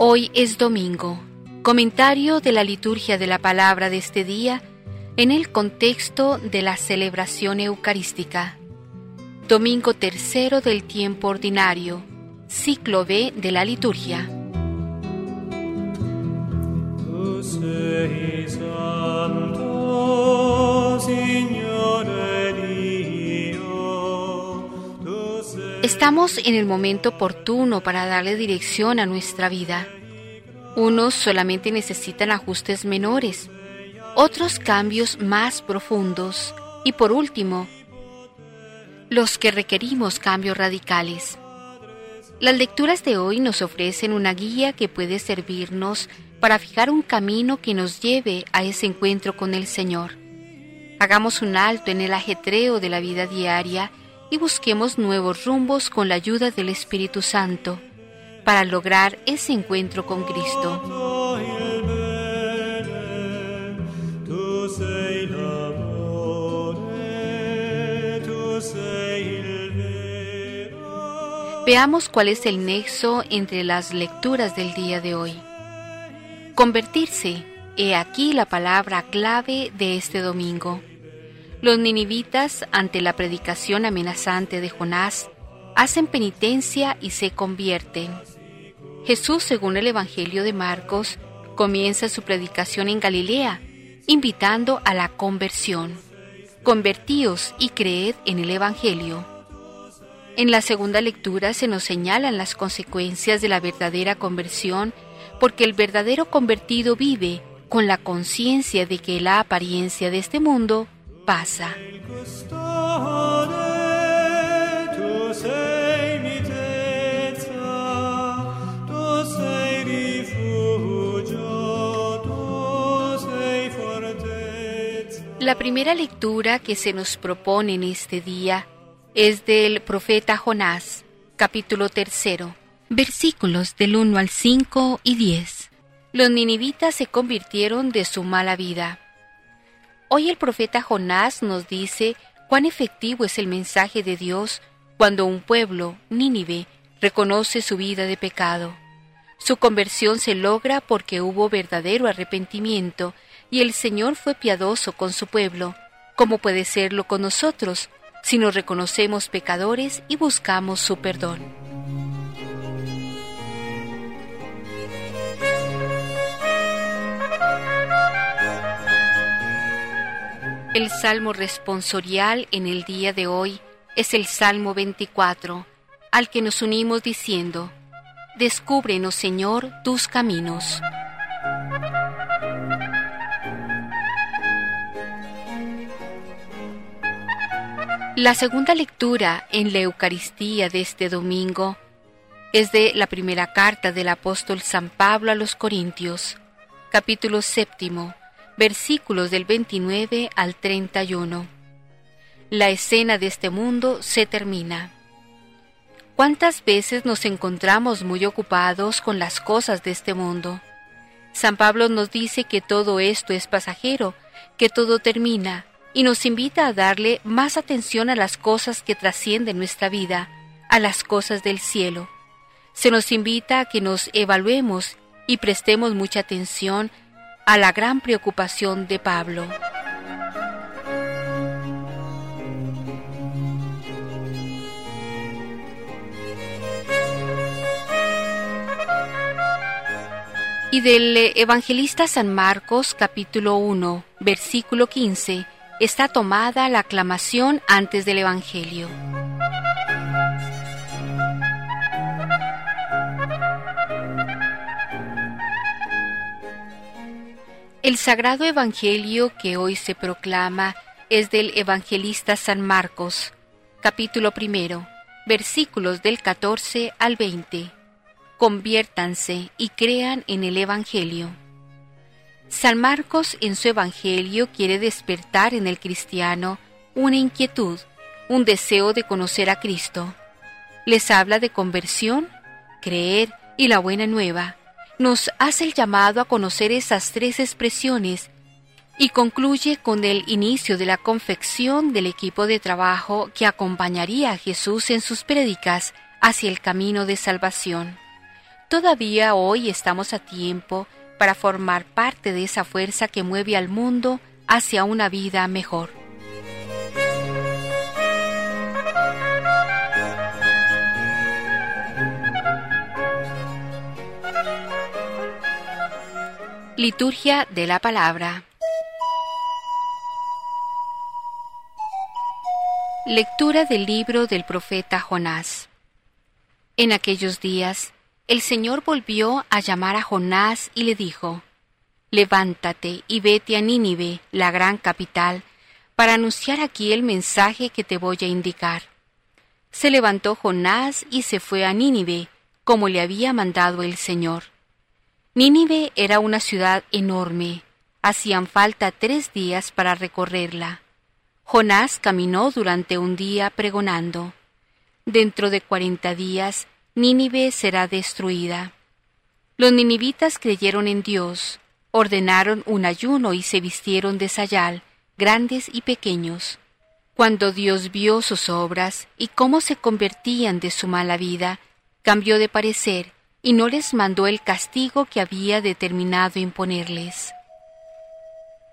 Hoy es domingo. Comentario de la liturgia de la palabra de este día en el contexto de la celebración eucarística. Domingo tercero del tiempo ordinario, ciclo B de la liturgia. Estamos en el momento oportuno para darle dirección a nuestra vida. Unos solamente necesitan ajustes menores, otros cambios más profundos y por último, los que requerimos cambios radicales. Las lecturas de hoy nos ofrecen una guía que puede servirnos para fijar un camino que nos lleve a ese encuentro con el Señor. Hagamos un alto en el ajetreo de la vida diaria y busquemos nuevos rumbos con la ayuda del Espíritu Santo para lograr ese encuentro con Cristo. Veamos cuál es el nexo entre las lecturas del día de hoy. Convertirse, he aquí la palabra clave de este domingo. Los ninivitas, ante la predicación amenazante de Jonás, hacen penitencia y se convierten. Jesús, según el Evangelio de Marcos, comienza su predicación en Galilea, invitando a la conversión. Convertíos y creed en el Evangelio. En la segunda lectura se nos señalan las consecuencias de la verdadera conversión, porque el verdadero convertido vive con la conciencia de que la apariencia de este mundo La primera lectura que se nos propone en este día es del profeta Jonás, capítulo tercero, versículos del 1 al 5 y 10. Los ninivitas se convirtieron de su mala vida Hoy el profeta Jonás nos dice cuán efectivo es el mensaje de Dios cuando un pueblo, Nínive, reconoce su vida de pecado. Su conversión se logra porque hubo verdadero arrepentimiento y el Señor fue piadoso con su pueblo, como puede serlo con nosotros si nos reconocemos pecadores y buscamos su perdón. El salmo responsorial en el día de hoy es el Salmo 24, al que nos unimos diciendo, Descúbrenos, Señor, tus caminos. La segunda lectura en la Eucaristía de este domingo es de la primera carta del apóstol San Pablo a los Corintios, capítulo séptimo, versículos del 29 al 31. La escena de este mundo se termina. ¿Cuántas veces nos encontramos muy ocupados con las cosas de este mundo? San Pablo nos dice que todo esto es pasajero, que todo termina, y nos invita a darle más atención a las cosas que trascienden nuestra vida, a las cosas del cielo. Se nos invita a que nos evaluemos y prestemos mucha atención a la gran preocupación de Pablo. Y del evangelista San Marcos capítulo 1, versículo 15, está tomada la aclamación antes del Evangelio. El sagrado Evangelio que hoy se proclama es del evangelista San Marcos, capítulo primero, versículos del 14 al 20. Conviértanse y crean en el Evangelio. San Marcos en su Evangelio quiere despertar en el cristiano una inquietud, un deseo de conocer a Cristo. Les habla de conversión, creer y la buena nueva nos hace el llamado a conocer esas tres expresiones y concluye con el inicio de la confección del equipo de trabajo que acompañaría a Jesús en sus prédicas hacia el camino de salvación. Todavía hoy estamos a tiempo para formar parte de esa fuerza que mueve al mundo hacia una vida mejor. Liturgia de la Palabra Lectura del libro del profeta Jonás En aquellos días, el Señor volvió a llamar a Jonás y le dijo, Levántate y vete a Nínive, la gran capital, para anunciar aquí el mensaje que te voy a indicar. Se levantó Jonás y se fue a Nínive, como le había mandado el Señor. Nínive era una ciudad enorme, hacían falta tres días para recorrerla. Jonás caminó durante un día pregonando, Dentro de cuarenta días Nínive será destruida. Los ninivitas creyeron en Dios, ordenaron un ayuno y se vistieron de sayal, grandes y pequeños. Cuando Dios vio sus obras y cómo se convertían de su mala vida, cambió de parecer y no les mandó el castigo que había determinado imponerles.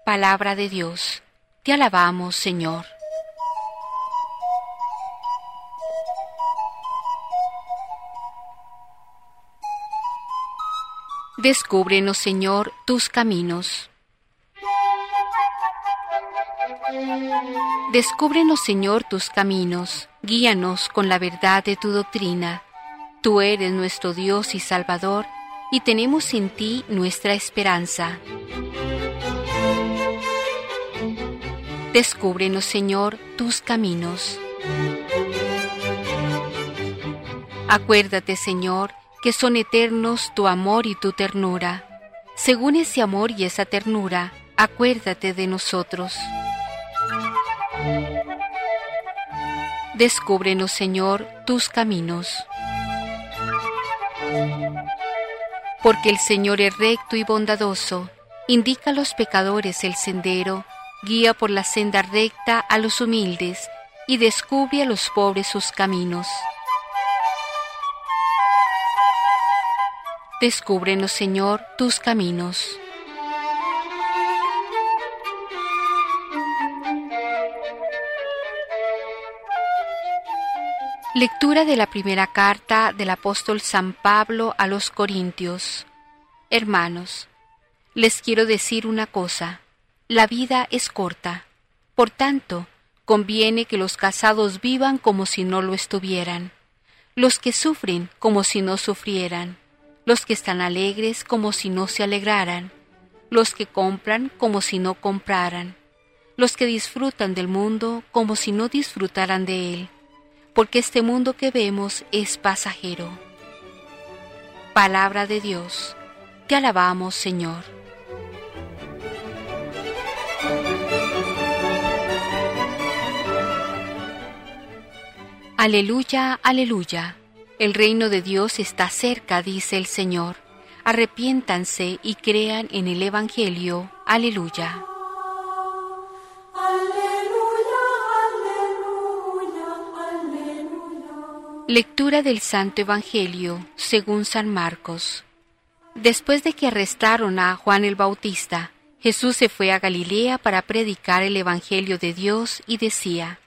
Palabra de Dios, te alabamos, Señor. Descúbrenos, Señor, tus caminos. Descúbrenos, Señor, tus caminos, guíanos con la verdad de tu doctrina. Tú eres nuestro Dios y Salvador, y tenemos en ti nuestra esperanza. Descúbrenos, Señor, tus caminos. Acuérdate, Señor, que son eternos tu amor y tu ternura. Según ese amor y esa ternura, acuérdate de nosotros. Descúbrenos, Señor, tus caminos. Porque el Señor es recto y bondadoso, indica a los pecadores el sendero, guía por la senda recta a los humildes y descubre a los pobres sus caminos. Descúbrenos, Señor, tus caminos. Lectura de la primera carta del apóstol San Pablo a los Corintios. Hermanos, les quiero decir una cosa. La vida es corta. Por tanto, conviene que los casados vivan como si no lo estuvieran, los que sufren como si no sufrieran los que están alegres como si no se alegraran, los que compran como si no compraran, los que disfrutan del mundo como si no disfrutaran de él, porque este mundo que vemos es pasajero. Palabra de Dios, te alabamos Señor. Aleluya, aleluya. El reino de Dios está cerca, dice el Señor. Arrepiéntanse y crean en el Evangelio. Aleluya. Lectura del Santo Evangelio según San Marcos. Después de que arrestaron a Juan el Bautista, Jesús se fue a Galilea para predicar el Evangelio de Dios y decía,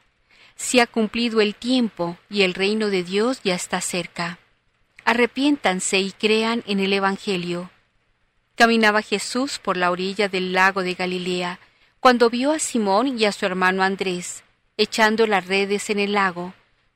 se ha cumplido el tiempo y el reino de Dios ya está cerca. Arrepiéntanse y crean en el Evangelio. Caminaba Jesús por la orilla del lago de Galilea, cuando vio a Simón y a su hermano Andrés, echando las redes en el lago,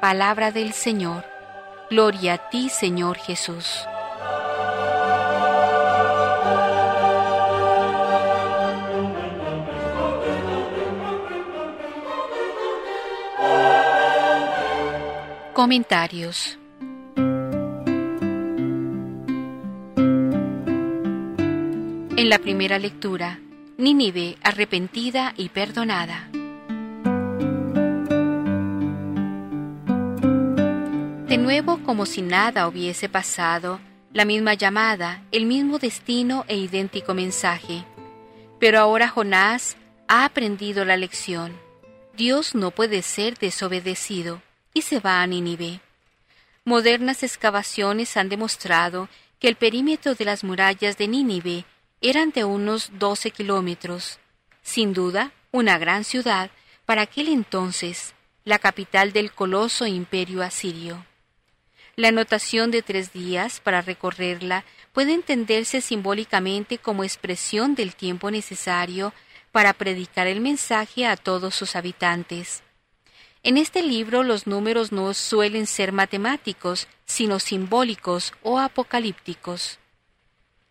Palabra del Señor. Gloria a ti, Señor Jesús. Comentarios. En la primera lectura, Nínive arrepentida y perdonada. Nuevo, como si nada hubiese pasado, la misma llamada, el mismo destino e idéntico mensaje. Pero ahora Jonás ha aprendido la lección. Dios no puede ser desobedecido y se va a Nínive. Modernas excavaciones han demostrado que el perímetro de las murallas de Nínive eran de unos 12 kilómetros. Sin duda, una gran ciudad para aquel entonces, la capital del coloso imperio asirio. La anotación de tres días para recorrerla puede entenderse simbólicamente como expresión del tiempo necesario para predicar el mensaje a todos sus habitantes. En este libro los números no suelen ser matemáticos, sino simbólicos o apocalípticos.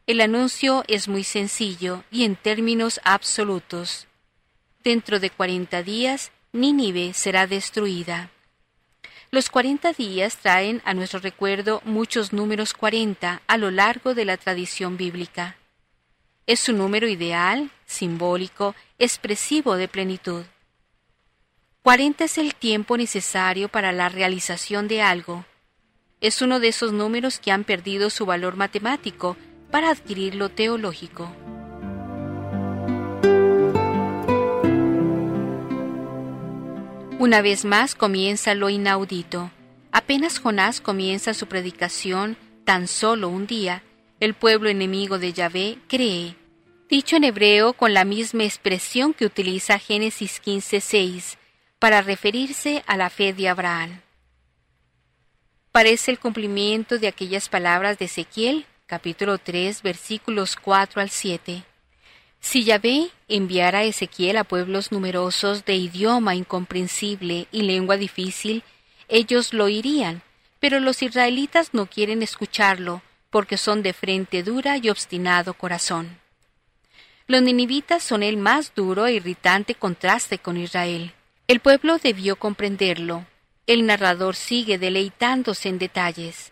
El anuncio es muy sencillo y en términos absolutos. Dentro de cuarenta días, Nínive será destruida. Los cuarenta días traen a nuestro recuerdo muchos números cuarenta a lo largo de la tradición bíblica. Es un número ideal, simbólico, expresivo de plenitud. Cuarenta es el tiempo necesario para la realización de algo. Es uno de esos números que han perdido su valor matemático para adquirir lo teológico. Una vez más comienza lo inaudito. Apenas Jonás comienza su predicación, tan solo un día, el pueblo enemigo de Yahvé cree, dicho en hebreo con la misma expresión que utiliza Génesis 15:6 para referirse a la fe de Abraham. Parece el cumplimiento de aquellas palabras de Ezequiel capítulo 3, versículos 4 al 7. Si Yahvé enviara a Ezequiel a pueblos numerosos de idioma incomprensible y lengua difícil, ellos lo oirían, pero los israelitas no quieren escucharlo, porque son de frente dura y obstinado corazón. Los ninivitas son el más duro e irritante contraste con Israel. El pueblo debió comprenderlo. El narrador sigue deleitándose en detalles.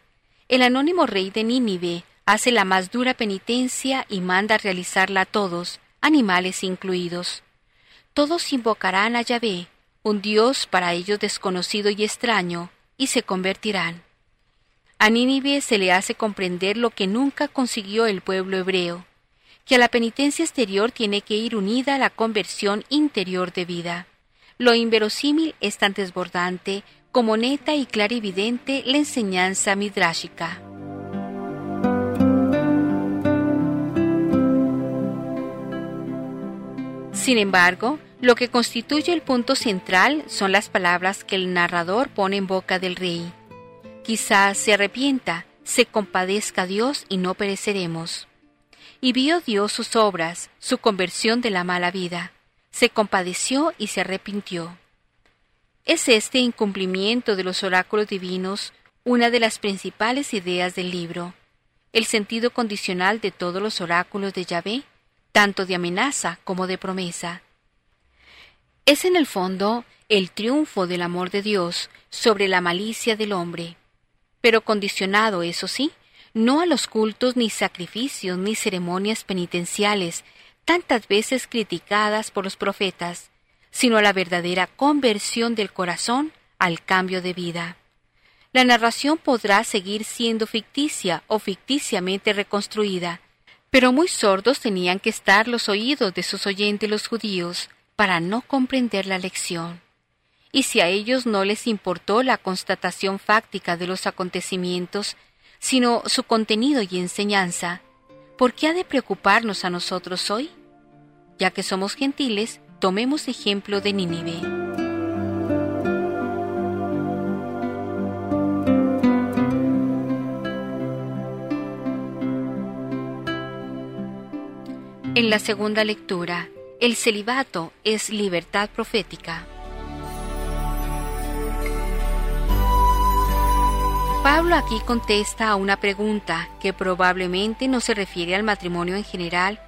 El anónimo rey de Nínive hace la más dura penitencia y manda realizarla a todos, animales incluidos. Todos invocarán a Yahvé, un Dios para ellos desconocido y extraño, y se convertirán. A Nínive se le hace comprender lo que nunca consiguió el pueblo hebreo, que a la penitencia exterior tiene que ir unida la conversión interior de vida. Lo inverosímil es tan desbordante como neta y clarividente la enseñanza midráshica. Sin embargo, lo que constituye el punto central son las palabras que el narrador pone en boca del rey. Quizás se arrepienta, se compadezca Dios y no pereceremos. Y vio Dios sus obras, su conversión de la mala vida. Se compadeció y se arrepintió. ¿Es este incumplimiento de los oráculos divinos una de las principales ideas del libro? ¿El sentido condicional de todos los oráculos de Yahvé? Tanto de amenaza como de promesa. Es en el fondo el triunfo del amor de Dios sobre la malicia del hombre, pero condicionado, eso sí, no a los cultos ni sacrificios ni ceremonias penitenciales tantas veces criticadas por los profetas, sino a la verdadera conversión del corazón al cambio de vida. La narración podrá seguir siendo ficticia o ficticiamente reconstruida, pero muy sordos tenían que estar los oídos de sus oyentes los judíos para no comprender la lección. Y si a ellos no les importó la constatación fáctica de los acontecimientos, sino su contenido y enseñanza, ¿por qué ha de preocuparnos a nosotros hoy? Ya que somos gentiles, tomemos ejemplo de Nínive. En la segunda lectura, el celibato es libertad profética. Pablo aquí contesta a una pregunta que probablemente no se refiere al matrimonio en general,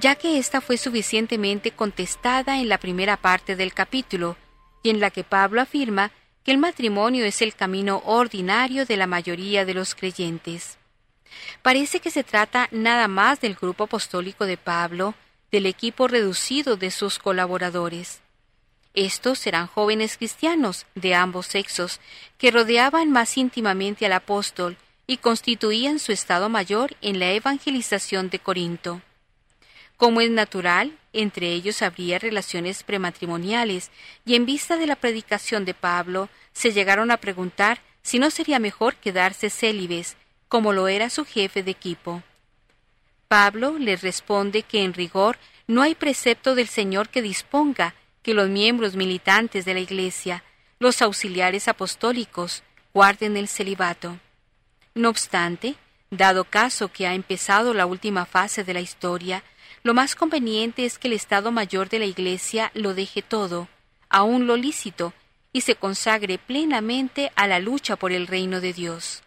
ya que ésta fue suficientemente contestada en la primera parte del capítulo, y en la que Pablo afirma que el matrimonio es el camino ordinario de la mayoría de los creyentes. Parece que se trata nada más del grupo apostólico de Pablo, del equipo reducido de sus colaboradores. Estos eran jóvenes cristianos de ambos sexos, que rodeaban más íntimamente al apóstol y constituían su estado mayor en la evangelización de Corinto. Como es natural, entre ellos habría relaciones prematrimoniales, y en vista de la predicación de Pablo, se llegaron a preguntar si no sería mejor quedarse célibes, como lo era su jefe de equipo. Pablo les responde que en rigor no hay precepto del Señor que disponga que los miembros militantes de la Iglesia, los auxiliares apostólicos, guarden el celibato. No obstante, dado caso que ha empezado la última fase de la historia, lo más conveniente es que el Estado Mayor de la Iglesia lo deje todo, aun lo lícito, y se consagre plenamente a la lucha por el reino de Dios.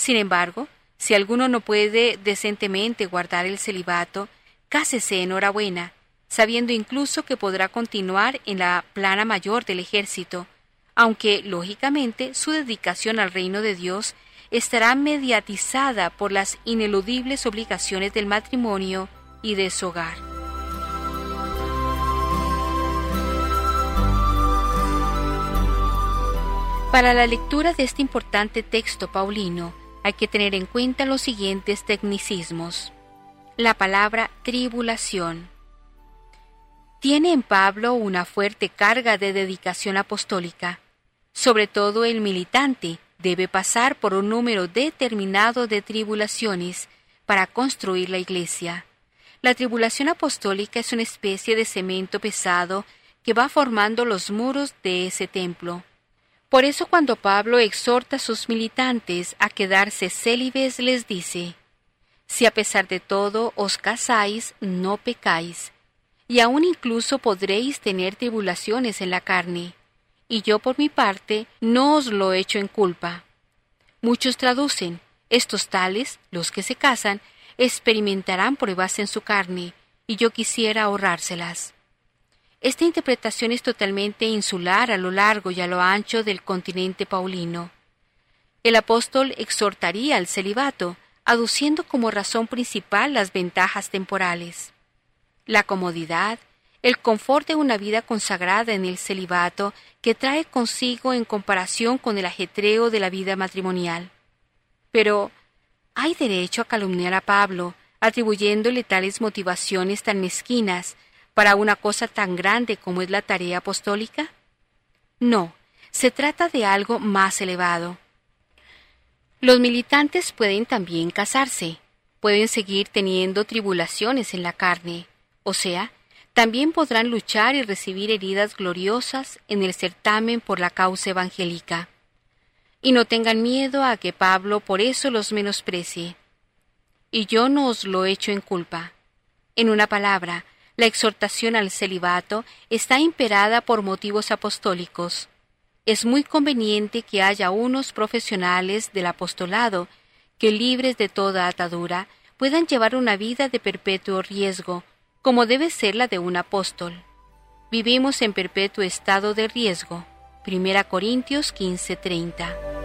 Sin embargo, si alguno no puede decentemente guardar el celibato, cásese enhorabuena, sabiendo incluso que podrá continuar en la plana mayor del ejército, aunque, lógicamente, su dedicación al reino de Dios estará mediatizada por las ineludibles obligaciones del matrimonio y de su hogar. Para la lectura de este importante texto paulino hay que tener en cuenta los siguientes tecnicismos. La palabra tribulación. Tiene en Pablo una fuerte carga de dedicación apostólica. Sobre todo el militante debe pasar por un número determinado de tribulaciones para construir la iglesia. La tribulación apostólica es una especie de cemento pesado que va formando los muros de ese templo. Por eso cuando Pablo exhorta a sus militantes a quedarse célibes, les dice, Si a pesar de todo os casáis, no pecáis, y aún incluso podréis tener tribulaciones en la carne, y yo por mi parte no os lo echo en culpa. Muchos traducen, estos tales, los que se casan, experimentarán pruebas en su carne, y yo quisiera ahorrárselas. Esta interpretación es totalmente insular a lo largo y a lo ancho del continente paulino. El apóstol exhortaría al celibato, aduciendo como razón principal las ventajas temporales. La comodidad, el confort de una vida consagrada en el celibato que trae consigo en comparación con el ajetreo de la vida matrimonial. Pero, ¿hay derecho a calumniar a Pablo, atribuyéndole tales motivaciones tan mezquinas para una cosa tan grande como es la tarea apostólica? No, se trata de algo más elevado. Los militantes pueden también casarse, pueden seguir teniendo tribulaciones en la carne, o sea, también podrán luchar y recibir heridas gloriosas en el certamen por la causa evangélica. Y no tengan miedo a que Pablo por eso los menosprecie. Y yo no os lo echo en culpa. En una palabra, la exhortación al celibato está imperada por motivos apostólicos. Es muy conveniente que haya unos profesionales del apostolado que, libres de toda atadura, puedan llevar una vida de perpetuo riesgo, como debe ser la de un apóstol. Vivimos en perpetuo estado de riesgo. 1 Corintios 15:30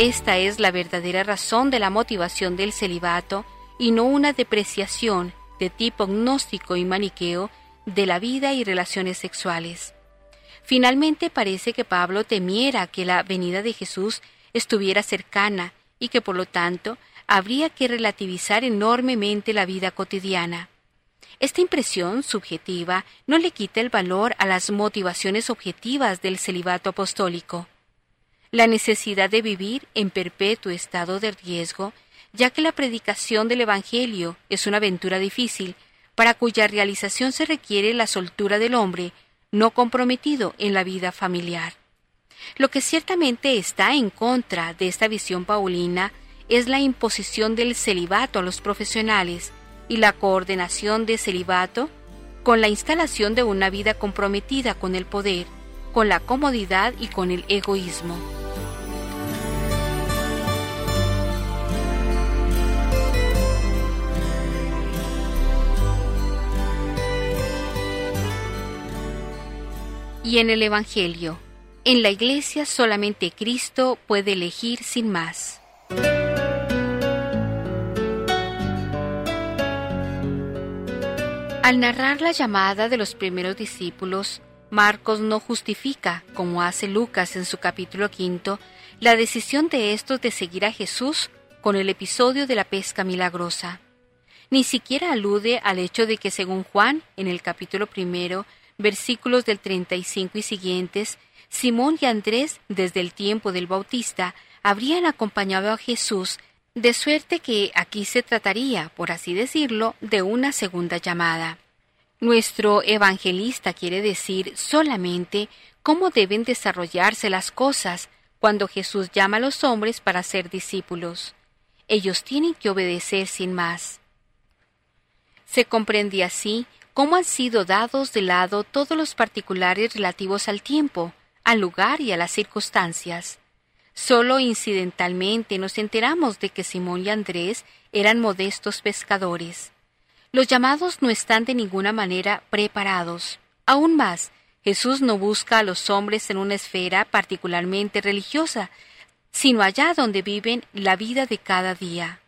Esta es la verdadera razón de la motivación del celibato y no una depreciación de tipo gnóstico y maniqueo de la vida y relaciones sexuales. Finalmente parece que Pablo temiera que la venida de Jesús estuviera cercana y que por lo tanto habría que relativizar enormemente la vida cotidiana. Esta impresión subjetiva no le quita el valor a las motivaciones objetivas del celibato apostólico la necesidad de vivir en perpetuo estado de riesgo, ya que la predicación del Evangelio es una aventura difícil, para cuya realización se requiere la soltura del hombre, no comprometido en la vida familiar. Lo que ciertamente está en contra de esta visión paulina es la imposición del celibato a los profesionales y la coordinación de celibato con la instalación de una vida comprometida con el poder, con la comodidad y con el egoísmo. y en el Evangelio. En la Iglesia solamente Cristo puede elegir sin más. Al narrar la llamada de los primeros discípulos, Marcos no justifica, como hace Lucas en su capítulo quinto, la decisión de estos de seguir a Jesús con el episodio de la pesca milagrosa. Ni siquiera alude al hecho de que según Juan, en el capítulo primero, versículos del 35 y siguientes, Simón y Andrés, desde el tiempo del Bautista, habrían acompañado a Jesús, de suerte que aquí se trataría, por así decirlo, de una segunda llamada. Nuestro evangelista quiere decir solamente cómo deben desarrollarse las cosas cuando Jesús llama a los hombres para ser discípulos. Ellos tienen que obedecer sin más. Se comprende así cómo han sido dados de lado todos los particulares relativos al tiempo, al lugar y a las circunstancias. Solo incidentalmente nos enteramos de que Simón y Andrés eran modestos pescadores. Los llamados no están de ninguna manera preparados. Aún más, Jesús no busca a los hombres en una esfera particularmente religiosa, sino allá donde viven la vida de cada día.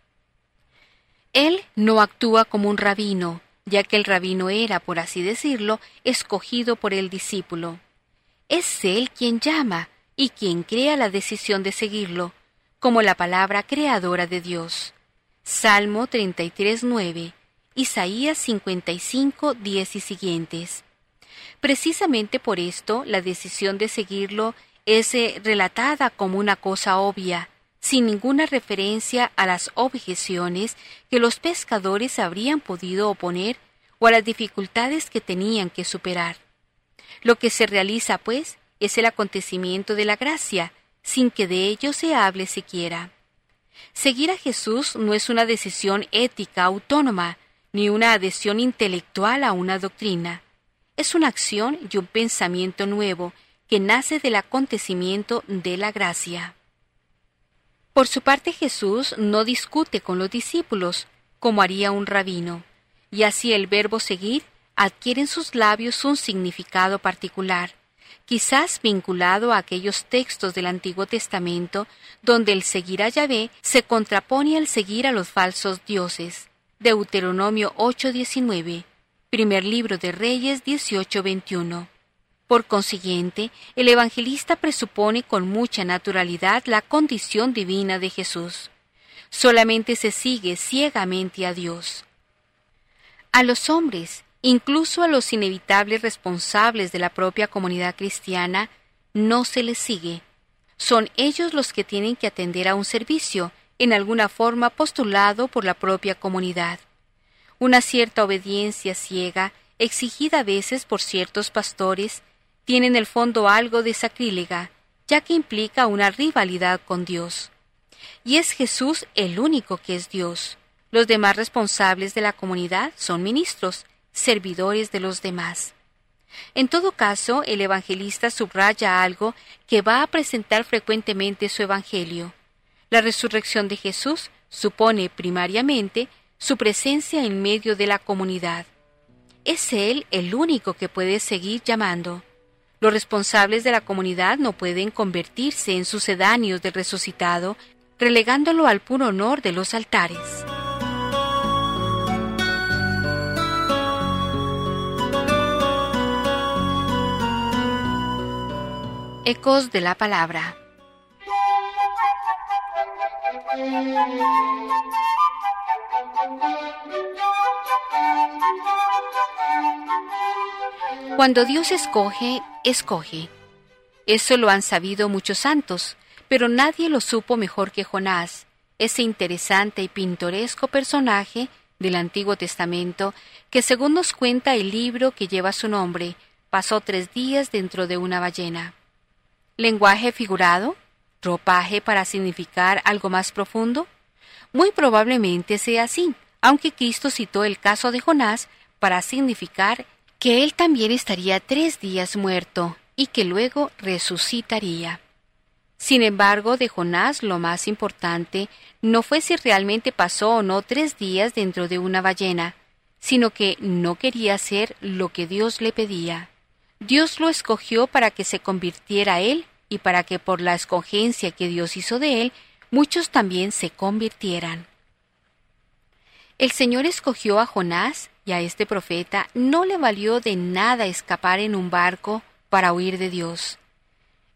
Él no actúa como un rabino, ya que el rabino era, por así decirlo, escogido por el discípulo. Es Él quien llama y quien crea la decisión de seguirlo, como la palabra creadora de Dios. Salmo 33.9 Isaías 55, 10 y siguientes. Precisamente por esto, la decisión de seguirlo es eh, relatada como una cosa obvia, sin ninguna referencia a las objeciones que los pescadores habrían podido oponer o a las dificultades que tenían que superar. Lo que se realiza, pues, es el acontecimiento de la gracia, sin que de ello se hable siquiera. Seguir a Jesús no es una decisión ética autónoma, ni una adhesión intelectual a una doctrina. Es una acción y un pensamiento nuevo que nace del acontecimiento de la gracia. Por su parte Jesús no discute con los discípulos, como haría un rabino, y así el verbo seguir adquiere en sus labios un significado particular, quizás vinculado a aquellos textos del Antiguo Testamento donde el seguir a Yahvé se contrapone al seguir a los falsos dioses. Deuteronomio 8:19, primer libro de Reyes 18:21. Por consiguiente, el evangelista presupone con mucha naturalidad la condición divina de Jesús. Solamente se sigue ciegamente a Dios. A los hombres, incluso a los inevitables responsables de la propia comunidad cristiana, no se les sigue. Son ellos los que tienen que atender a un servicio, en alguna forma postulado por la propia comunidad. Una cierta obediencia ciega, exigida a veces por ciertos pastores, tiene en el fondo algo de sacrílega, ya que implica una rivalidad con Dios. Y es Jesús el único que es Dios. Los demás responsables de la comunidad son ministros, servidores de los demás. En todo caso, el evangelista subraya algo que va a presentar frecuentemente su evangelio. La resurrección de Jesús supone primariamente su presencia en medio de la comunidad. Es Él el único que puede seguir llamando. Los responsables de la comunidad no pueden convertirse en sucedáneos del resucitado, relegándolo al puro honor de los altares. Ecos de la Palabra cuando Dios escoge, escoge. Eso lo han sabido muchos santos, pero nadie lo supo mejor que Jonás, ese interesante y pintoresco personaje del Antiguo Testamento que, según nos cuenta el libro que lleva su nombre, pasó tres días dentro de una ballena. ¿Lenguaje figurado? ¿Ropaje para significar algo más profundo? Muy probablemente sea así, aunque Cristo citó el caso de Jonás para significar que él también estaría tres días muerto y que luego resucitaría. Sin embargo, de Jonás lo más importante no fue si realmente pasó o no tres días dentro de una ballena, sino que no quería hacer lo que Dios le pedía. Dios lo escogió para que se convirtiera él y para que por la escogencia que Dios hizo de él, muchos también se convirtieran. El Señor escogió a Jonás y a este profeta no le valió de nada escapar en un barco para huir de Dios.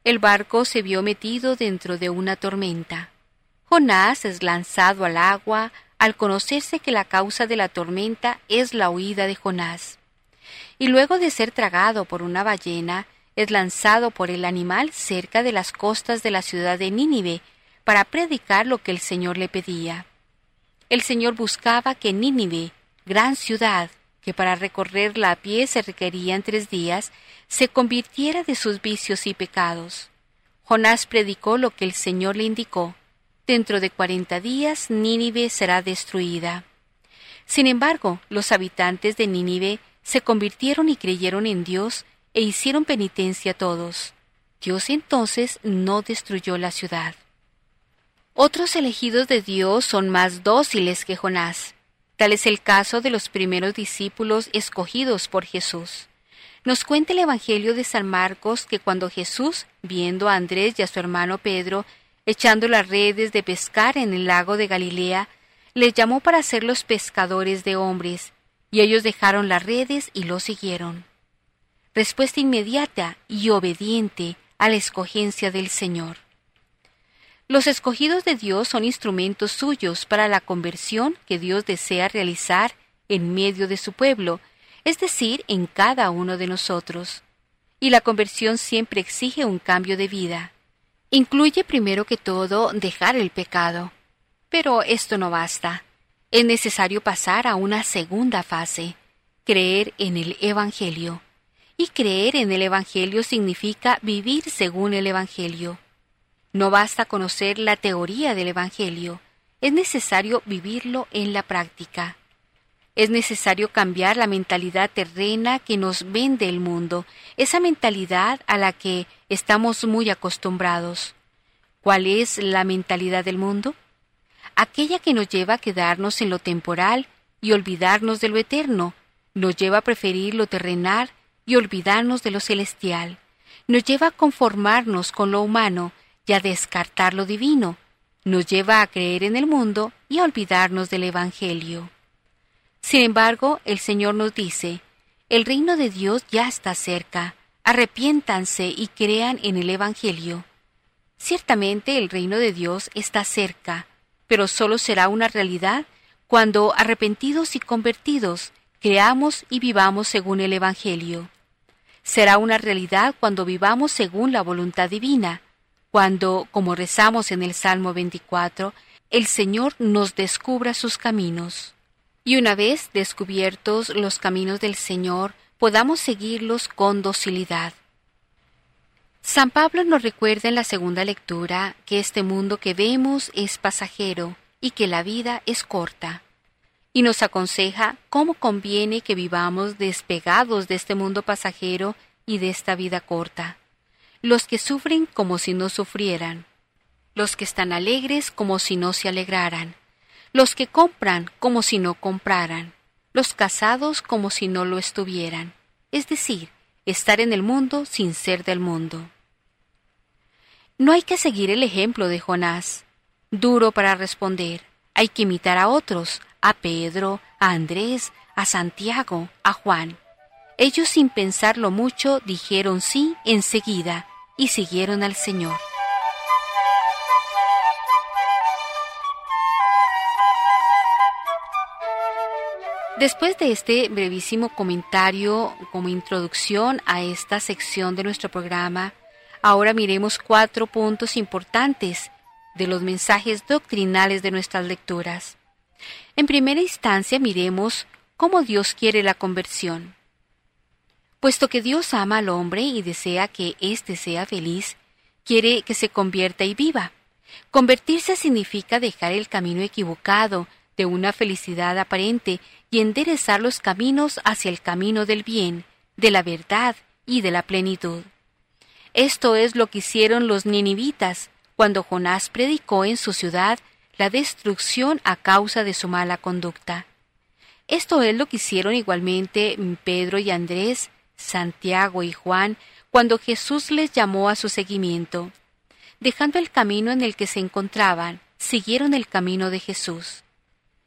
El barco se vio metido dentro de una tormenta. Jonás es lanzado al agua al conocerse que la causa de la tormenta es la huida de Jonás. Y luego de ser tragado por una ballena, es lanzado por el animal cerca de las costas de la ciudad de Nínive para predicar lo que el Señor le pedía. El Señor buscaba que Nínive, gran ciudad, que para recorrerla a pie se requerían tres días, se convirtiera de sus vicios y pecados. Jonás predicó lo que el Señor le indicó. Dentro de cuarenta días Nínive será destruida. Sin embargo, los habitantes de Nínive se convirtieron y creyeron en Dios e hicieron penitencia todos. Dios entonces no destruyó la ciudad. Otros elegidos de Dios son más dóciles que Jonás. Tal es el caso de los primeros discípulos escogidos por Jesús. Nos cuenta el Evangelio de San Marcos que cuando Jesús, viendo a Andrés y a su hermano Pedro, echando las redes de pescar en el lago de Galilea, les llamó para ser los pescadores de hombres, y ellos dejaron las redes y lo siguieron. Respuesta inmediata y obediente a la escogencia del Señor. Los escogidos de Dios son instrumentos suyos para la conversión que Dios desea realizar en medio de su pueblo, es decir, en cada uno de nosotros. Y la conversión siempre exige un cambio de vida. Incluye primero que todo dejar el pecado. Pero esto no basta. Es necesario pasar a una segunda fase, creer en el Evangelio. Y creer en el Evangelio significa vivir según el Evangelio. No basta conocer la teoría del Evangelio, es necesario vivirlo en la práctica. Es necesario cambiar la mentalidad terrena que nos vende el mundo, esa mentalidad a la que estamos muy acostumbrados. ¿Cuál es la mentalidad del mundo? Aquella que nos lleva a quedarnos en lo temporal y olvidarnos de lo eterno, nos lleva a preferir lo terrenal y olvidarnos de lo celestial, nos lleva a conformarnos con lo humano y a descartar lo divino, nos lleva a creer en el mundo y a olvidarnos del Evangelio. Sin embargo, el Señor nos dice, el reino de Dios ya está cerca, arrepiéntanse y crean en el Evangelio. Ciertamente el reino de Dios está cerca, pero solo será una realidad cuando, arrepentidos y convertidos, creamos y vivamos según el Evangelio. Será una realidad cuando vivamos según la voluntad divina, cuando, como rezamos en el Salmo 24, el Señor nos descubra sus caminos. Y una vez descubiertos los caminos del Señor, podamos seguirlos con docilidad. San Pablo nos recuerda en la segunda lectura que este mundo que vemos es pasajero y que la vida es corta, y nos aconseja cómo conviene que vivamos despegados de este mundo pasajero y de esta vida corta. Los que sufren como si no sufrieran, los que están alegres como si no se alegraran, los que compran como si no compraran, los casados como si no lo estuvieran, es decir, estar en el mundo sin ser del mundo. No hay que seguir el ejemplo de Jonás, duro para responder, hay que imitar a otros, a Pedro, a Andrés, a Santiago, a Juan. Ellos sin pensarlo mucho dijeron sí enseguida y siguieron al Señor. Después de este brevísimo comentario como introducción a esta sección de nuestro programa, ahora miremos cuatro puntos importantes de los mensajes doctrinales de nuestras lecturas. En primera instancia miremos cómo Dios quiere la conversión. Puesto que Dios ama al hombre y desea que éste sea feliz, quiere que se convierta y viva. Convertirse significa dejar el camino equivocado de una felicidad aparente y enderezar los caminos hacia el camino del bien, de la verdad y de la plenitud. Esto es lo que hicieron los ninivitas cuando Jonás predicó en su ciudad la destrucción a causa de su mala conducta. Esto es lo que hicieron igualmente Pedro y Andrés Santiago y Juan cuando Jesús les llamó a su seguimiento. Dejando el camino en el que se encontraban, siguieron el camino de Jesús.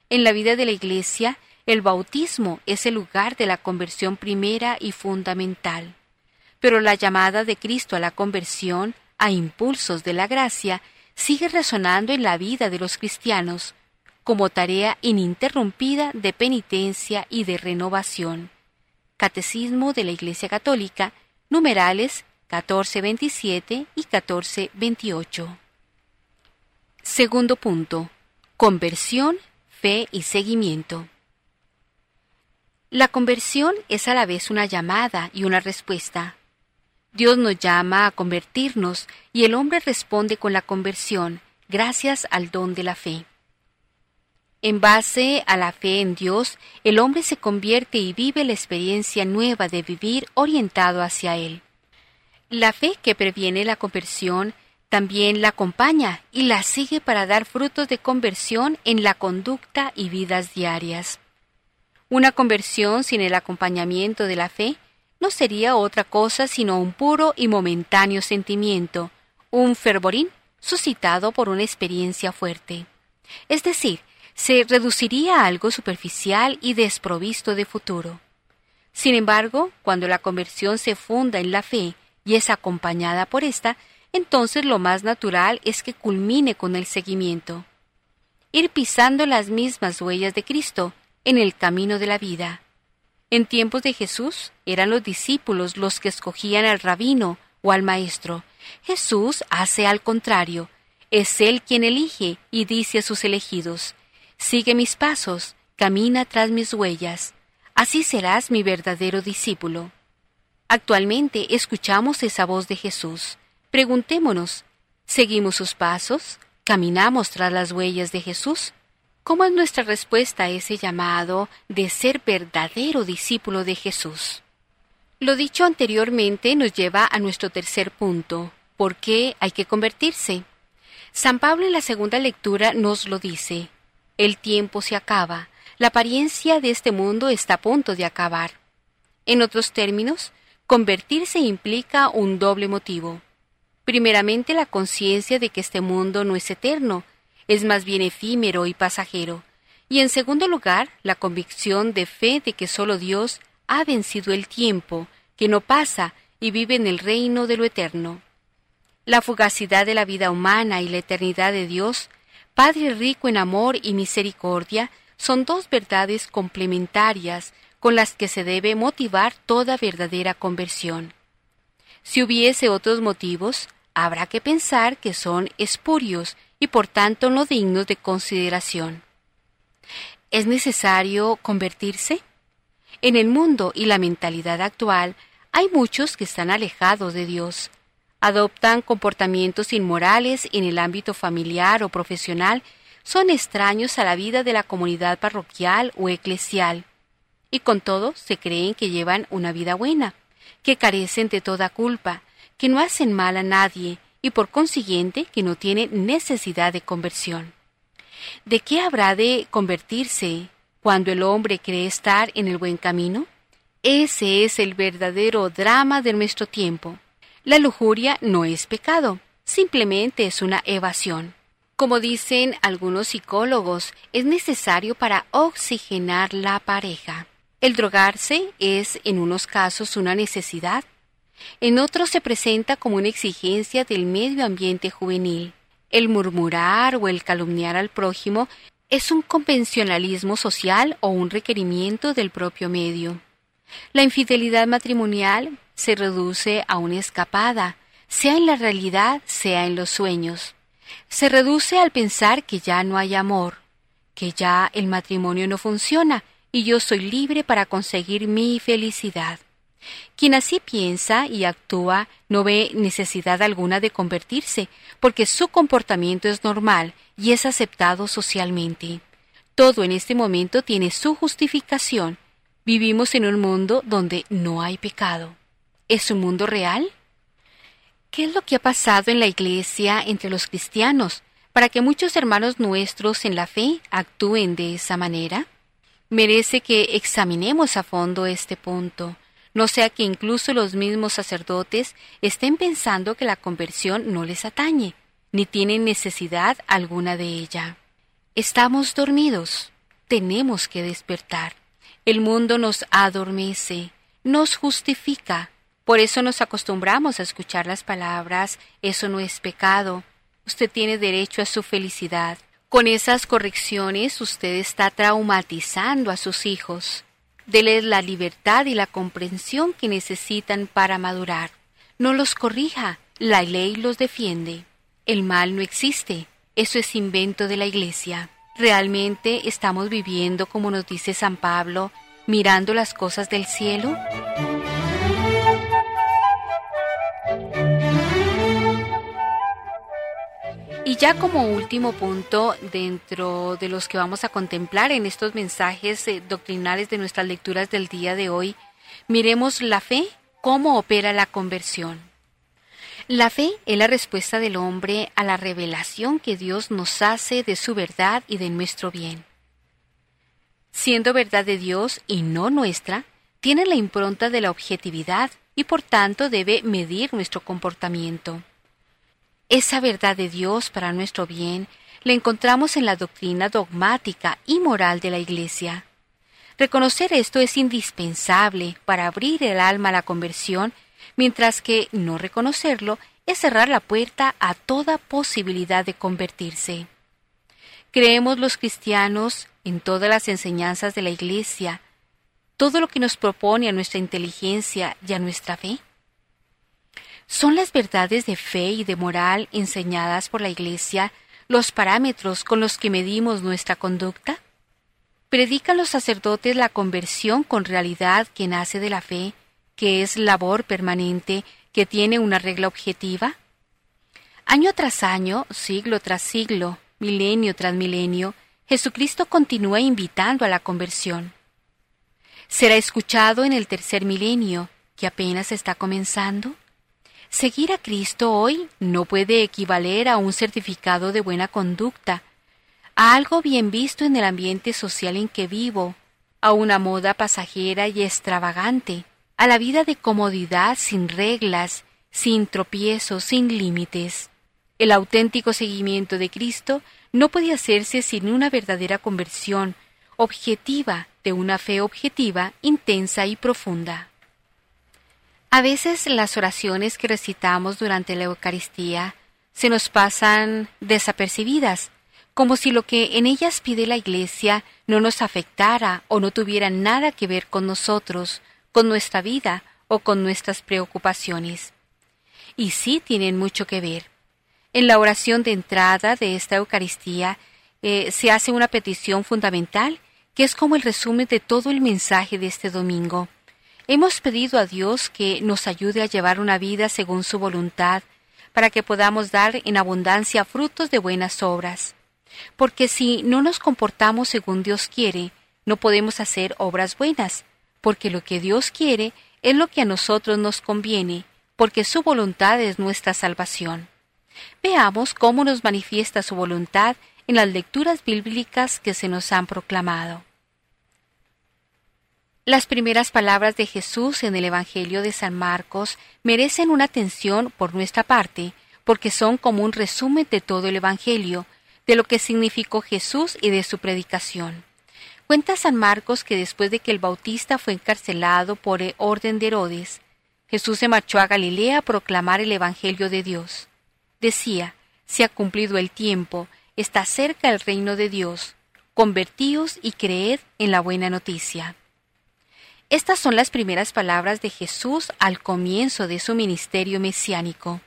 En la vida de la Iglesia, el bautismo es el lugar de la conversión primera y fundamental. Pero la llamada de Cristo a la conversión, a impulsos de la gracia, sigue resonando en la vida de los cristianos, como tarea ininterrumpida de penitencia y de renovación. Catecismo de la Iglesia Católica, numerales 1427 y 1428. Segundo punto. Conversión, fe y seguimiento. La conversión es a la vez una llamada y una respuesta. Dios nos llama a convertirnos y el hombre responde con la conversión, gracias al don de la fe. En base a la fe en Dios, el hombre se convierte y vive la experiencia nueva de vivir orientado hacia Él. La fe que previene la conversión también la acompaña y la sigue para dar frutos de conversión en la conducta y vidas diarias. Una conversión sin el acompañamiento de la fe no sería otra cosa sino un puro y momentáneo sentimiento, un fervorín suscitado por una experiencia fuerte. Es decir, se reduciría a algo superficial y desprovisto de futuro. Sin embargo, cuando la conversión se funda en la fe y es acompañada por esta, entonces lo más natural es que culmine con el seguimiento. Ir pisando las mismas huellas de Cristo en el camino de la vida. En tiempos de Jesús eran los discípulos los que escogían al rabino o al maestro. Jesús hace al contrario. Es Él quien elige y dice a sus elegidos, Sigue mis pasos, camina tras mis huellas, así serás mi verdadero discípulo. Actualmente escuchamos esa voz de Jesús. Preguntémonos, ¿seguimos sus pasos? ¿Caminamos tras las huellas de Jesús? ¿Cómo es nuestra respuesta a ese llamado de ser verdadero discípulo de Jesús? Lo dicho anteriormente nos lleva a nuestro tercer punto. ¿Por qué hay que convertirse? San Pablo en la segunda lectura nos lo dice. El tiempo se acaba, la apariencia de este mundo está a punto de acabar. En otros términos, convertirse implica un doble motivo. Primeramente, la conciencia de que este mundo no es eterno, es más bien efímero y pasajero. Y en segundo lugar, la convicción de fe de que solo Dios ha vencido el tiempo, que no pasa y vive en el reino de lo eterno. La fugacidad de la vida humana y la eternidad de Dios Padre rico en amor y misericordia, son dos verdades complementarias con las que se debe motivar toda verdadera conversión. Si hubiese otros motivos, habrá que pensar que son espurios y por tanto no dignos de consideración. ¿Es necesario convertirse? En el mundo y la mentalidad actual hay muchos que están alejados de Dios, adoptan comportamientos inmorales en el ámbito familiar o profesional, son extraños a la vida de la comunidad parroquial o eclesial, y con todo se creen que llevan una vida buena, que carecen de toda culpa, que no hacen mal a nadie y por consiguiente que no tienen necesidad de conversión. ¿De qué habrá de convertirse cuando el hombre cree estar en el buen camino? Ese es el verdadero drama de nuestro tiempo. La lujuria no es pecado, simplemente es una evasión. Como dicen algunos psicólogos, es necesario para oxigenar la pareja. El drogarse es en unos casos una necesidad, en otros se presenta como una exigencia del medio ambiente juvenil. El murmurar o el calumniar al prójimo es un convencionalismo social o un requerimiento del propio medio. La infidelidad matrimonial se reduce a una escapada, sea en la realidad, sea en los sueños. Se reduce al pensar que ya no hay amor, que ya el matrimonio no funciona y yo soy libre para conseguir mi felicidad. Quien así piensa y actúa no ve necesidad alguna de convertirse, porque su comportamiento es normal y es aceptado socialmente. Todo en este momento tiene su justificación. Vivimos en un mundo donde no hay pecado. ¿Es un mundo real? ¿Qué es lo que ha pasado en la Iglesia entre los cristianos para que muchos hermanos nuestros en la fe actúen de esa manera? Merece que examinemos a fondo este punto. No sea que incluso los mismos sacerdotes estén pensando que la conversión no les atañe, ni tienen necesidad alguna de ella. Estamos dormidos, tenemos que despertar. El mundo nos adormece, nos justifica. Por eso nos acostumbramos a escuchar las palabras, eso no es pecado, usted tiene derecho a su felicidad. Con esas correcciones usted está traumatizando a sus hijos. Deles la libertad y la comprensión que necesitan para madurar. No los corrija, la ley los defiende. El mal no existe, eso es invento de la Iglesia. ¿Realmente estamos viviendo, como nos dice San Pablo, mirando las cosas del cielo? Y ya como último punto dentro de los que vamos a contemplar en estos mensajes eh, doctrinales de nuestras lecturas del día de hoy, miremos la fe, cómo opera la conversión. La fe es la respuesta del hombre a la revelación que Dios nos hace de su verdad y de nuestro bien. Siendo verdad de Dios y no nuestra, tiene la impronta de la objetividad y por tanto debe medir nuestro comportamiento. Esa verdad de Dios para nuestro bien la encontramos en la doctrina dogmática y moral de la Iglesia. Reconocer esto es indispensable para abrir el alma a la conversión, mientras que no reconocerlo es cerrar la puerta a toda posibilidad de convertirse. Creemos los cristianos en todas las enseñanzas de la Iglesia, todo lo que nos propone a nuestra inteligencia y a nuestra fe. ¿Son las verdades de fe y de moral enseñadas por la Iglesia los parámetros con los que medimos nuestra conducta? ¿Predican los sacerdotes la conversión con realidad que nace de la fe, que es labor permanente, que tiene una regla objetiva? Año tras año, siglo tras siglo, milenio tras milenio, Jesucristo continúa invitando a la conversión. ¿Será escuchado en el tercer milenio, que apenas está comenzando? Seguir a Cristo hoy no puede equivaler a un certificado de buena conducta, a algo bien visto en el ambiente social en que vivo, a una moda pasajera y extravagante, a la vida de comodidad sin reglas, sin tropiezos, sin límites. El auténtico seguimiento de Cristo no puede hacerse sin una verdadera conversión, objetiva, de una fe objetiva, intensa y profunda. A veces las oraciones que recitamos durante la Eucaristía se nos pasan desapercibidas, como si lo que en ellas pide la Iglesia no nos afectara o no tuviera nada que ver con nosotros, con nuestra vida o con nuestras preocupaciones. Y sí tienen mucho que ver. En la oración de entrada de esta Eucaristía eh, se hace una petición fundamental que es como el resumen de todo el mensaje de este domingo. Hemos pedido a Dios que nos ayude a llevar una vida según su voluntad, para que podamos dar en abundancia frutos de buenas obras. Porque si no nos comportamos según Dios quiere, no podemos hacer obras buenas, porque lo que Dios quiere es lo que a nosotros nos conviene, porque su voluntad es nuestra salvación. Veamos cómo nos manifiesta su voluntad en las lecturas bíblicas que se nos han proclamado. Las primeras palabras de Jesús en el Evangelio de San Marcos merecen una atención por nuestra parte, porque son como un resumen de todo el Evangelio, de lo que significó Jesús y de su predicación. Cuenta San Marcos que después de que el Bautista fue encarcelado por orden de Herodes, Jesús se marchó a Galilea a proclamar el Evangelio de Dios. Decía, se ha cumplido el tiempo, está cerca el reino de Dios, convertíos y creed en la buena noticia. Estas son las primeras palabras de Jesús al comienzo de su ministerio mesiánico.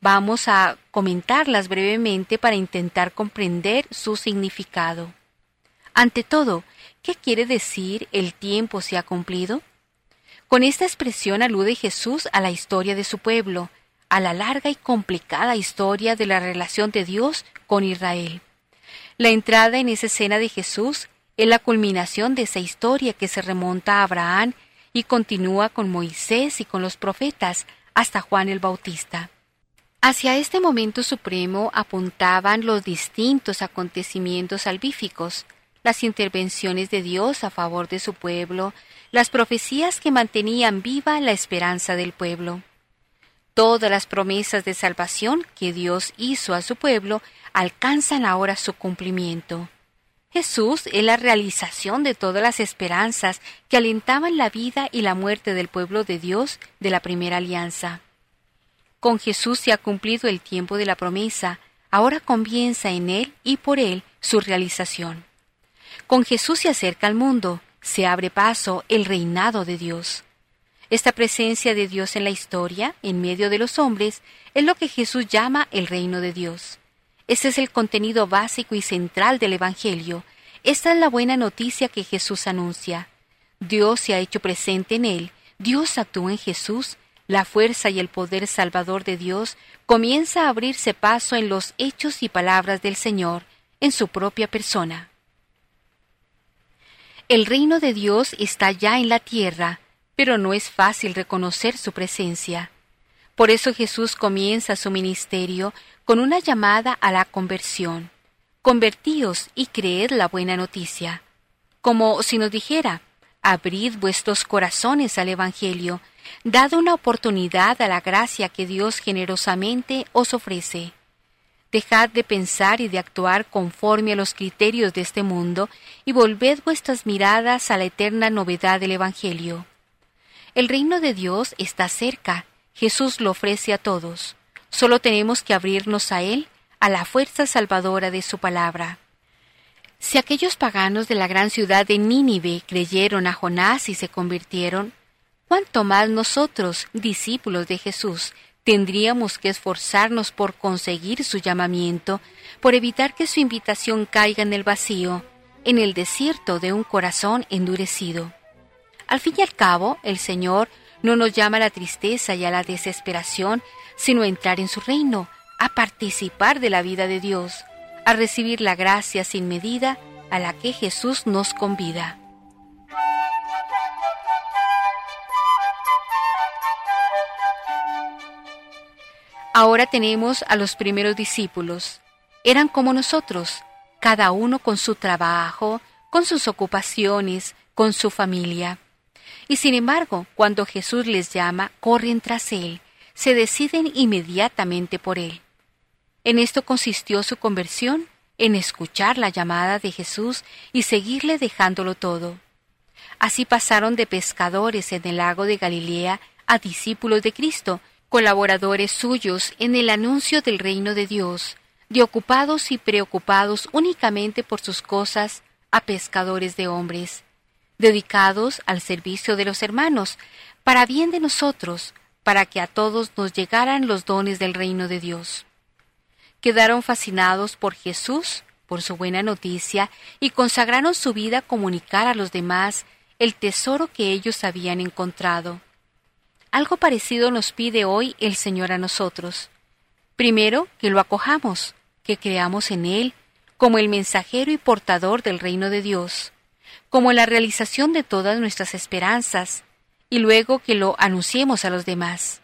Vamos a comentarlas brevemente para intentar comprender su significado. Ante todo, ¿qué quiere decir el tiempo se ha cumplido? Con esta expresión alude Jesús a la historia de su pueblo, a la larga y complicada historia de la relación de Dios con Israel. La entrada en esa escena de Jesús es la culminación de esa historia que se remonta a Abraham y continúa con Moisés y con los profetas hasta Juan el Bautista. Hacia este momento supremo apuntaban los distintos acontecimientos salvíficos, las intervenciones de Dios a favor de su pueblo, las profecías que mantenían viva la esperanza del pueblo. Todas las promesas de salvación que Dios hizo a su pueblo alcanzan ahora su cumplimiento. Jesús es la realización de todas las esperanzas que alentaban la vida y la muerte del pueblo de Dios de la primera alianza. Con Jesús se ha cumplido el tiempo de la promesa, ahora comienza en Él y por Él su realización. Con Jesús se acerca al mundo, se abre paso el reinado de Dios. Esta presencia de Dios en la historia, en medio de los hombres, es lo que Jesús llama el reino de Dios. Este es el contenido básico y central del Evangelio. Esta es la buena noticia que Jesús anuncia. Dios se ha hecho presente en él, Dios actúa en Jesús, la fuerza y el poder salvador de Dios comienza a abrirse paso en los hechos y palabras del Señor, en su propia persona. El reino de Dios está ya en la tierra, pero no es fácil reconocer su presencia. Por eso Jesús comienza su ministerio con una llamada a la conversión. Convertíos y creed la buena noticia. Como si nos dijera, abrid vuestros corazones al Evangelio, dad una oportunidad a la gracia que Dios generosamente os ofrece. Dejad de pensar y de actuar conforme a los criterios de este mundo y volved vuestras miradas a la eterna novedad del Evangelio. El reino de Dios está cerca, Jesús lo ofrece a todos. Solo tenemos que abrirnos a Él, a la fuerza salvadora de su palabra. Si aquellos paganos de la gran ciudad de Nínive creyeron a Jonás y se convirtieron, ¿cuánto más nosotros, discípulos de Jesús, tendríamos que esforzarnos por conseguir su llamamiento, por evitar que su invitación caiga en el vacío, en el desierto de un corazón endurecido? Al fin y al cabo, el Señor no nos llama a la tristeza y a la desesperación, sino a entrar en su reino, a participar de la vida de Dios, a recibir la gracia sin medida a la que Jesús nos convida. Ahora tenemos a los primeros discípulos. Eran como nosotros, cada uno con su trabajo, con sus ocupaciones, con su familia. Y sin embargo, cuando Jesús les llama, corren tras Él, se deciden inmediatamente por Él. En esto consistió su conversión, en escuchar la llamada de Jesús y seguirle dejándolo todo. Así pasaron de pescadores en el lago de Galilea a discípulos de Cristo, colaboradores suyos en el anuncio del reino de Dios, de ocupados y preocupados únicamente por sus cosas, a pescadores de hombres dedicados al servicio de los hermanos, para bien de nosotros, para que a todos nos llegaran los dones del reino de Dios. Quedaron fascinados por Jesús, por su buena noticia, y consagraron su vida a comunicar a los demás el tesoro que ellos habían encontrado. Algo parecido nos pide hoy el Señor a nosotros. Primero, que lo acojamos, que creamos en Él como el mensajero y portador del reino de Dios como la realización de todas nuestras esperanzas, y luego que lo anunciemos a los demás.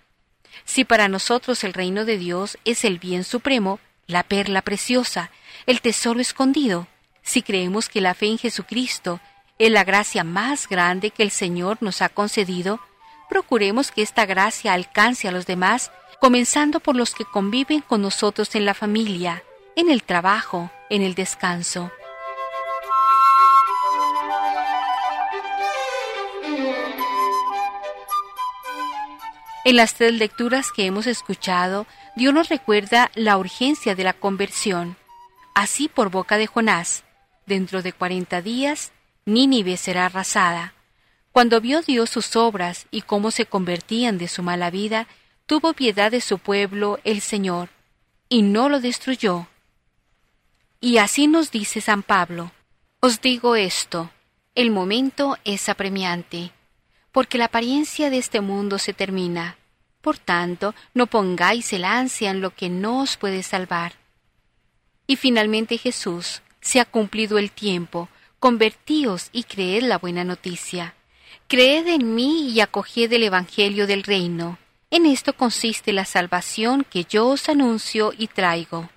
Si para nosotros el reino de Dios es el bien supremo, la perla preciosa, el tesoro escondido, si creemos que la fe en Jesucristo es la gracia más grande que el Señor nos ha concedido, procuremos que esta gracia alcance a los demás, comenzando por los que conviven con nosotros en la familia, en el trabajo, en el descanso. En las tres lecturas que hemos escuchado, Dios nos recuerda la urgencia de la conversión. Así por boca de Jonás, dentro de cuarenta días, Nínive será arrasada. Cuando vio Dios sus obras y cómo se convertían de su mala vida, tuvo piedad de su pueblo el Señor, y no lo destruyó. Y así nos dice San Pablo, Os digo esto, el momento es apremiante porque la apariencia de este mundo se termina. Por tanto, no pongáis el ansia en lo que no os puede salvar. Y finalmente Jesús, se ha cumplido el tiempo, convertíos y creed la buena noticia. Creed en mí y acoged el Evangelio del reino. En esto consiste la salvación que yo os anuncio y traigo.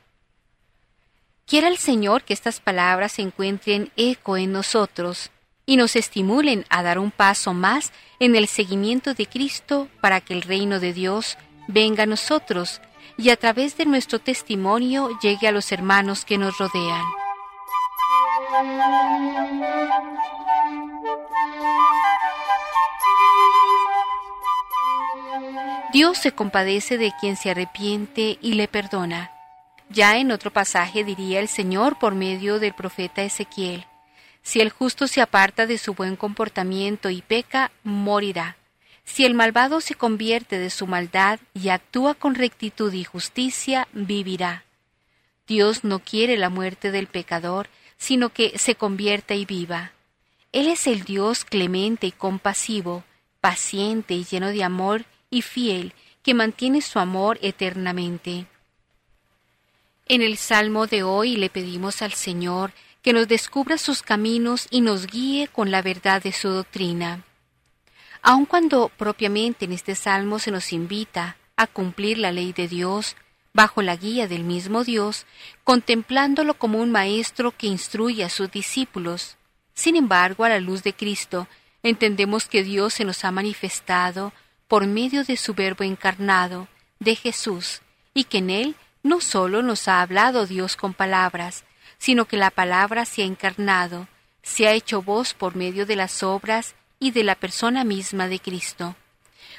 Quiera el Señor que estas palabras encuentren eco en nosotros y nos estimulen a dar un paso más en el seguimiento de Cristo para que el reino de Dios venga a nosotros y a través de nuestro testimonio llegue a los hermanos que nos rodean. Dios se compadece de quien se arrepiente y le perdona. Ya en otro pasaje diría el Señor por medio del profeta Ezequiel, si el justo se aparta de su buen comportamiento y peca, morirá. Si el malvado se convierte de su maldad y actúa con rectitud y justicia, vivirá. Dios no quiere la muerte del pecador, sino que se convierta y viva. Él es el Dios clemente y compasivo, paciente y lleno de amor y fiel, que mantiene su amor eternamente. En el Salmo de hoy le pedimos al Señor que nos descubra sus caminos y nos guíe con la verdad de su doctrina. Aun cuando propiamente en este Salmo se nos invita a cumplir la ley de Dios, bajo la guía del mismo Dios, contemplándolo como un maestro que instruye a sus discípulos. Sin embargo, a la luz de Cristo, entendemos que Dios se nos ha manifestado por medio de su Verbo encarnado, de Jesús, y que en él no sólo nos ha hablado Dios con palabras, sino que la palabra se ha encarnado, se ha hecho voz por medio de las obras y de la persona misma de Cristo.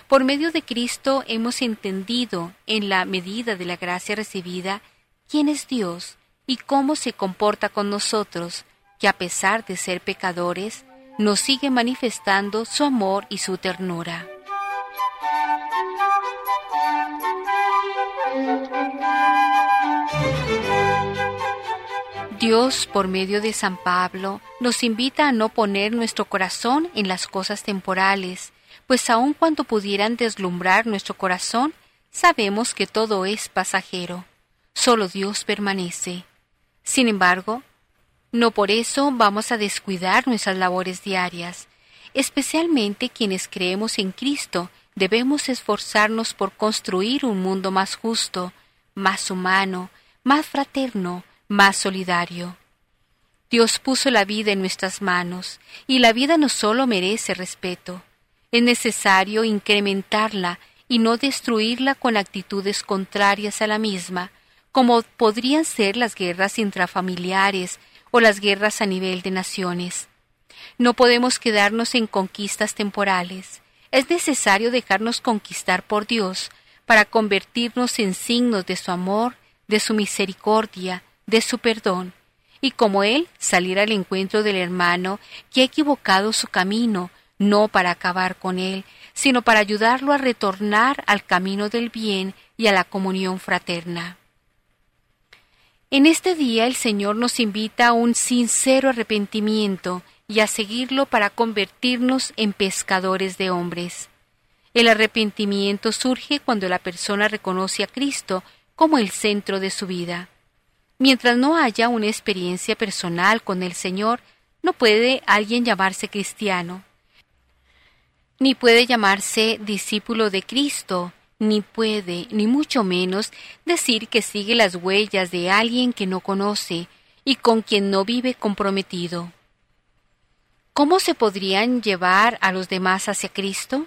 Por medio de Cristo hemos entendido, en la medida de la gracia recibida, quién es Dios y cómo se comporta con nosotros, que a pesar de ser pecadores, nos sigue manifestando su amor y su ternura. Dios, por medio de San Pablo, nos invita a no poner nuestro corazón en las cosas temporales, pues aun cuando pudieran deslumbrar nuestro corazón, sabemos que todo es pasajero. Solo Dios permanece. Sin embargo, no por eso vamos a descuidar nuestras labores diarias. Especialmente quienes creemos en Cristo, debemos esforzarnos por construir un mundo más justo, más humano, más fraterno, más solidario. Dios puso la vida en nuestras manos, y la vida no solo merece respeto, es necesario incrementarla y no destruirla con actitudes contrarias a la misma, como podrían ser las guerras intrafamiliares o las guerras a nivel de naciones. No podemos quedarnos en conquistas temporales. Es necesario dejarnos conquistar por Dios para convertirnos en signos de su amor, de su misericordia, de su perdón, y como Él salir al encuentro del hermano que ha equivocado su camino, no para acabar con Él, sino para ayudarlo a retornar al camino del bien y a la comunión fraterna. En este día el Señor nos invita a un sincero arrepentimiento y a seguirlo para convertirnos en pescadores de hombres. El arrepentimiento surge cuando la persona reconoce a Cristo como el centro de su vida. Mientras no haya una experiencia personal con el Señor, no puede alguien llamarse cristiano, ni puede llamarse discípulo de Cristo, ni puede, ni mucho menos, decir que sigue las huellas de alguien que no conoce y con quien no vive comprometido. ¿Cómo se podrían llevar a los demás hacia Cristo?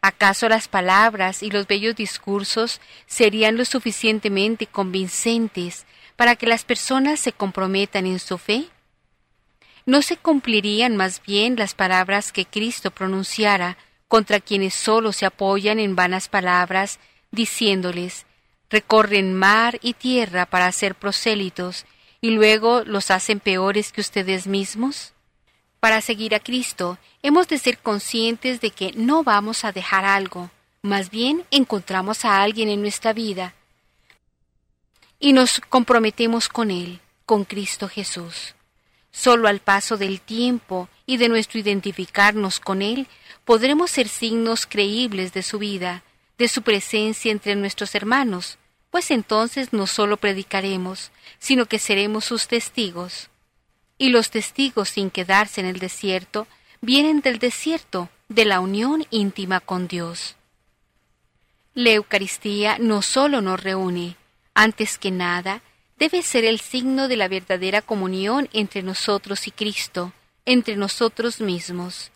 ¿Acaso las palabras y los bellos discursos serían lo suficientemente convincentes para que las personas se comprometan en su fe? ¿No se cumplirían más bien las palabras que Cristo pronunciara contra quienes solo se apoyan en vanas palabras, diciéndoles, recorren mar y tierra para ser prosélitos, y luego los hacen peores que ustedes mismos? Para seguir a Cristo, hemos de ser conscientes de que no vamos a dejar algo, más bien encontramos a alguien en nuestra vida y nos comprometemos con Él, con Cristo Jesús. Solo al paso del tiempo y de nuestro identificarnos con Él, podremos ser signos creíbles de su vida, de su presencia entre nuestros hermanos, pues entonces no solo predicaremos, sino que seremos sus testigos. Y los testigos sin quedarse en el desierto vienen del desierto, de la unión íntima con Dios. La Eucaristía no solo nos reúne, antes que nada, debe ser el signo de la verdadera comunión entre nosotros y Cristo, entre nosotros mismos.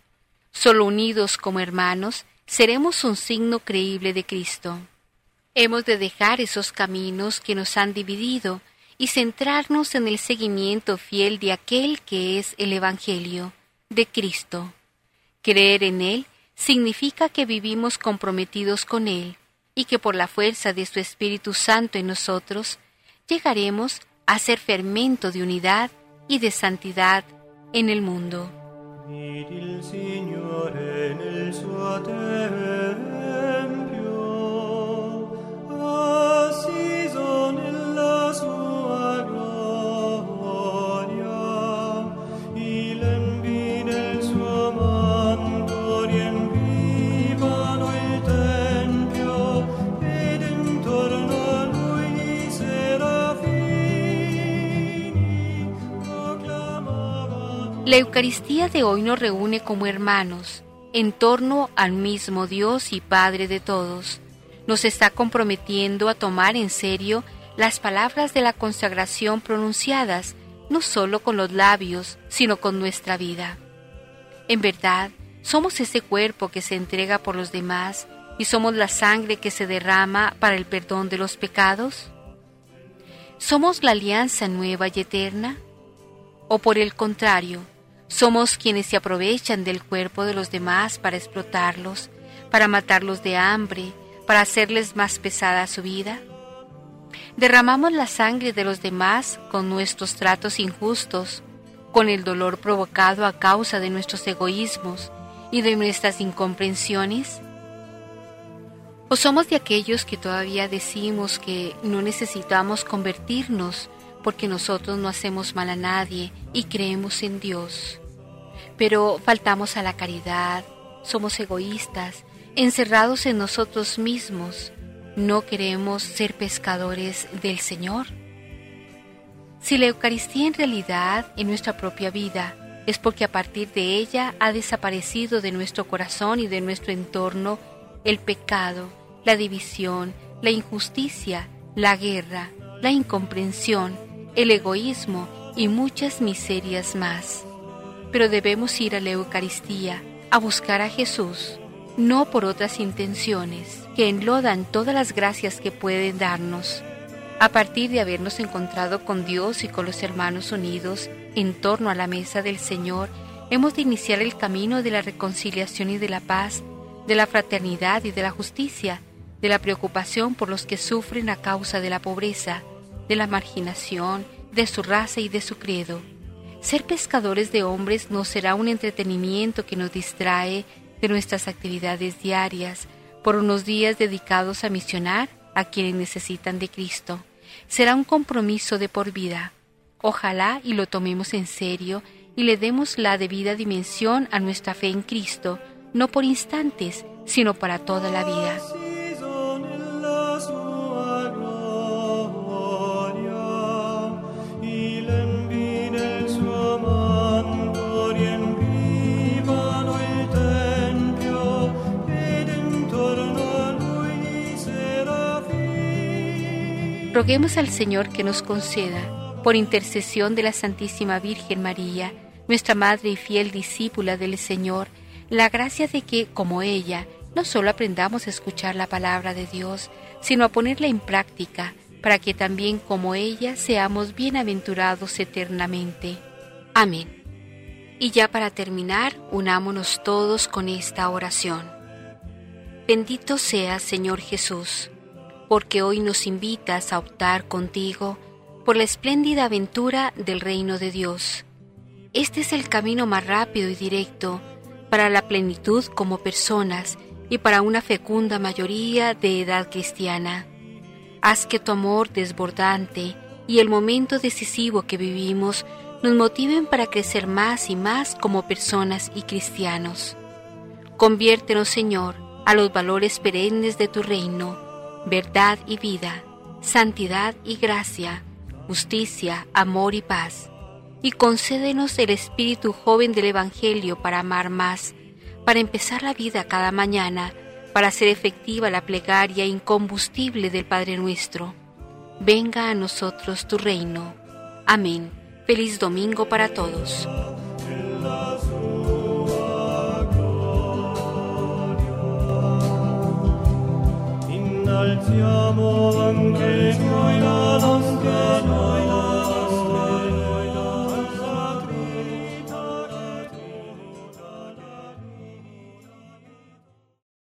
Solo unidos como hermanos, seremos un signo creíble de Cristo. Hemos de dejar esos caminos que nos han dividido y centrarnos en el seguimiento fiel de aquel que es el Evangelio, de Cristo. Creer en Él significa que vivimos comprometidos con Él y que por la fuerza de su Espíritu Santo en nosotros llegaremos a ser fermento de unidad y de santidad en el mundo. La Eucaristía de hoy nos reúne como hermanos en torno al mismo Dios y Padre de todos. Nos está comprometiendo a tomar en serio las palabras de la consagración pronunciadas no solo con los labios, sino con nuestra vida. En verdad, somos ese cuerpo que se entrega por los demás y somos la sangre que se derrama para el perdón de los pecados. ¿Somos la alianza nueva y eterna? ¿O por el contrario, somos quienes se aprovechan del cuerpo de los demás para explotarlos, para matarlos de hambre, para hacerles más pesada su vida. Derramamos la sangre de los demás con nuestros tratos injustos, con el dolor provocado a causa de nuestros egoísmos y de nuestras incomprensiones. ¿O somos de aquellos que todavía decimos que no necesitamos convertirnos porque nosotros no hacemos mal a nadie y creemos en Dios? Pero faltamos a la caridad, somos egoístas, encerrados en nosotros mismos, no queremos ser pescadores del Señor. Si la Eucaristía en realidad en nuestra propia vida es porque a partir de ella ha desaparecido de nuestro corazón y de nuestro entorno el pecado, la división, la injusticia, la guerra, la incomprensión, el egoísmo y muchas miserias más pero debemos ir a la Eucaristía a buscar a Jesús, no por otras intenciones, que enlodan todas las gracias que pueden darnos. A partir de habernos encontrado con Dios y con los hermanos unidos en torno a la mesa del Señor, hemos de iniciar el camino de la reconciliación y de la paz, de la fraternidad y de la justicia, de la preocupación por los que sufren a causa de la pobreza, de la marginación, de su raza y de su credo. Ser pescadores de hombres no será un entretenimiento que nos distrae de nuestras actividades diarias por unos días dedicados a misionar a quienes necesitan de Cristo. Será un compromiso de por vida. Ojalá y lo tomemos en serio y le demos la debida dimensión a nuestra fe en Cristo, no por instantes, sino para toda la vida. Roguemos al Señor que nos conceda, por intercesión de la Santísima Virgen María, nuestra Madre y fiel discípula del Señor, la gracia de que, como ella, no solo aprendamos a escuchar la palabra de Dios, sino a ponerla en práctica, para que también como ella seamos bienaventurados eternamente. Amén. Y ya para terminar, unámonos todos con esta oración. Bendito sea Señor Jesús porque hoy nos invitas a optar contigo por la espléndida aventura del reino de Dios. Este es el camino más rápido y directo para la plenitud como personas y para una fecunda mayoría de edad cristiana. Haz que tu amor desbordante y el momento decisivo que vivimos nos motiven para crecer más y más como personas y cristianos. Conviértenos, Señor, a los valores perennes de tu reino verdad y vida, santidad y gracia, justicia, amor y paz. Y concédenos el espíritu joven del Evangelio para amar más, para empezar la vida cada mañana, para hacer efectiva la plegaria incombustible del Padre nuestro. venga a nosotros tu reino. Amén. Feliz domingo para todos. Saltiamo anche noi la nostra noia.